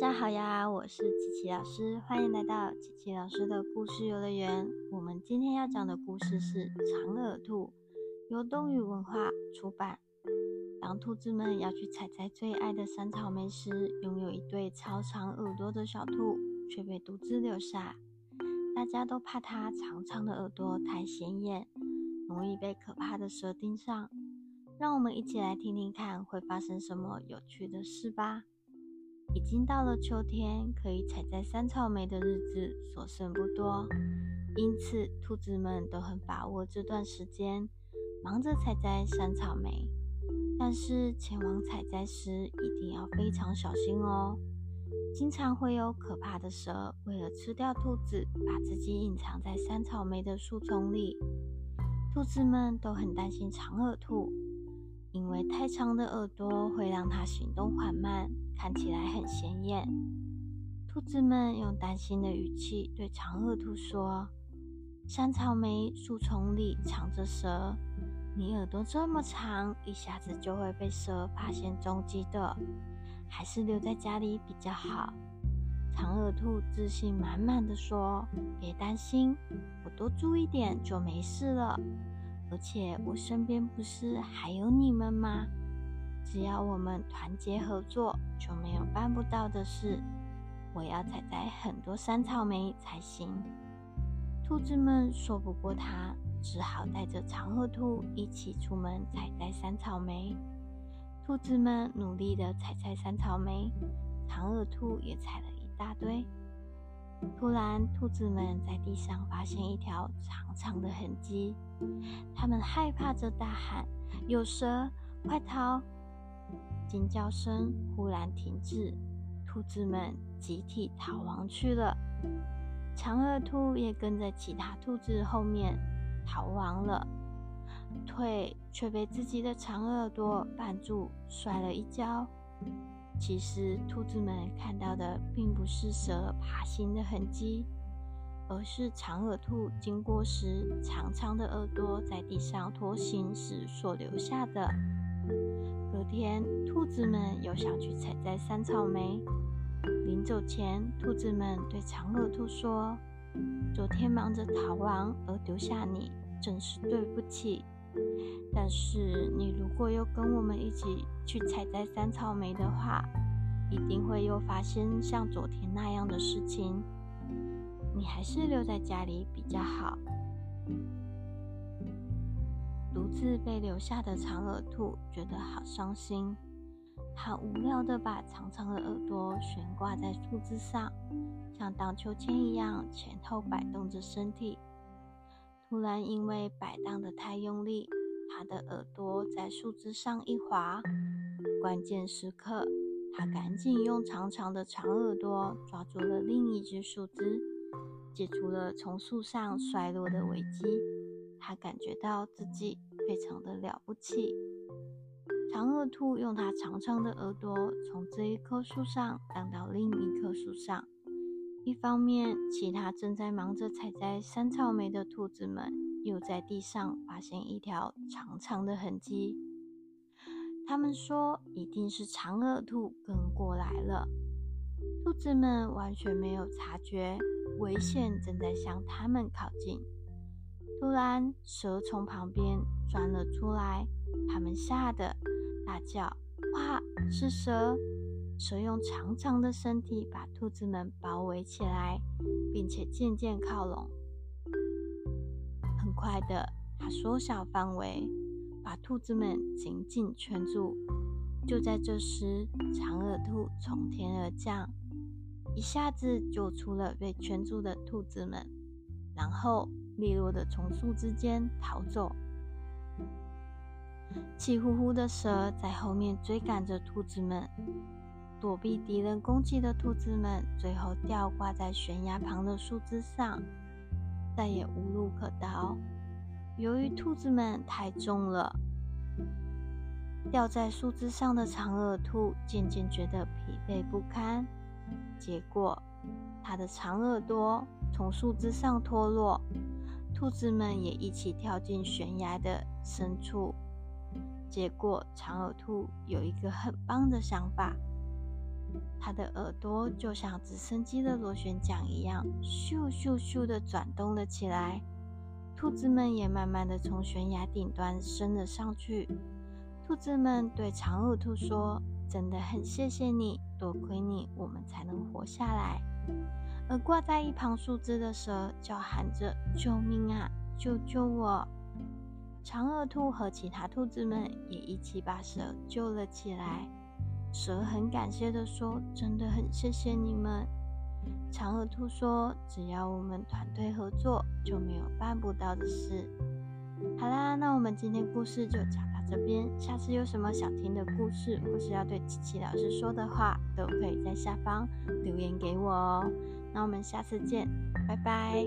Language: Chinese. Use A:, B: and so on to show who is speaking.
A: 大家好呀，我是琪琪老师，欢迎来到琪琪老师的故事游乐园。我们今天要讲的故事是长耳兔，由东宇文化出版。当兔子们要去采摘最爱的山草莓时，拥有一对超长耳朵的小兔却被独自留下。大家都怕它长长的耳朵太显眼，容易被可怕的蛇盯上。让我们一起来听听看会发生什么有趣的事吧。已经到了秋天，可以采摘山草莓的日子所剩不多，因此兔子们都很把握这段时间，忙着采摘山草莓。但是前往采摘时一定要非常小心哦，经常会有可怕的蛇为了吃掉兔子，把自己隐藏在山草莓的树丛里。兔子们都很担心长耳兔。因为太长的耳朵会让它行动缓慢，看起来很显眼。兔子们用担心的语气对长耳兔说：“山草莓树丛里藏着蛇，你耳朵这么长，一下子就会被蛇发现踪迹的，还是留在家里比较好。”长耳兔自信满满的说：“别担心，我多注意点就没事了。”而且我身边不是还有你们吗？只要我们团结合作，就没有办不到的事。我要采摘很多山草莓才行。兔子们说不过他，只好带着长耳兔一起出门采摘山草莓。兔子们努力的采摘山草莓，长耳兔也采了一大堆。突然，兔子们在地上发现一条长长的痕迹，他们害怕着大喊：“有蛇，快逃！”惊叫声忽然停止，兔子们集体逃亡去了。长耳兔也跟在其他兔子后面逃亡了，腿却被自己的长耳朵绊住，摔了一跤。其实，兔子们看到的并不是蛇爬行的痕迹，而是长耳兔经过时长长的耳朵在地上拖行时所留下的。隔天，兔子们又想去采摘山草莓。临走前，兔子们对长耳兔说：“昨天忙着逃亡而丢下你，真是对不起。”但是，你如果又跟我们一起去采摘山草莓的话，一定会又发生像昨天那样的事情。你还是留在家里比较好。独自被留下的长耳兔觉得好伤心，它无聊的把长长的耳朵悬挂在树枝上，像荡秋千一样前后摆动着身体。突然，因为摆荡的太用力，他的耳朵在树枝上一滑。关键时刻，他赶紧用长长的长耳朵抓住了另一只树枝，解除了从树上摔落的危机。他感觉到自己非常的了不起。长耳兔用它长长的耳朵从这一棵树上荡到另一棵树上。一方面，其他正在忙着采摘山草莓的兔子们又在地上发现一条长长的痕迹。他们说，一定是长耳兔跟过来了。兔子们完全没有察觉危险正在向他们靠近。突然，蛇从旁边钻了出来，他们吓得大叫：“哇，是蛇！”蛇用长长的身体把兔子们包围起来，并且渐渐靠拢。很快的，它缩小范围，把兔子们紧紧圈住。就在这时，长耳兔从天而降，一下子救出了被圈住的兔子们，然后利落的从树枝间逃走。气呼呼的蛇在后面追赶着兔子们。躲避敌人攻击的兔子们，最后吊挂在悬崖旁的树枝上，再也无路可逃。由于兔子们太重了，吊在树枝上的长耳兔渐渐觉得疲惫不堪，结果它的长耳朵从树枝上脱落，兔子们也一起跳进悬崖的深处。结果，长耳兔有一个很棒的想法。它的耳朵就像直升机的螺旋桨一样，咻咻咻的转动了起来。兔子们也慢慢的从悬崖顶端升了上去。兔子们对长耳兔说：“真的很谢谢你，多亏你，我们才能活下来。”而挂在一旁树枝的蛇叫喊着：“救命啊！救救我！”长耳兔和其他兔子们也一起把蛇救了起来。蛇很感谢的说：“真的很谢谢你们。”长耳兔说：“只要我们团队合作，就没有办不到的事。”好啦，那我们今天故事就讲到这边。下次有什么想听的故事，或是要对琪琪老师说的话，都可以在下方留言给我哦。那我们下次见，拜拜。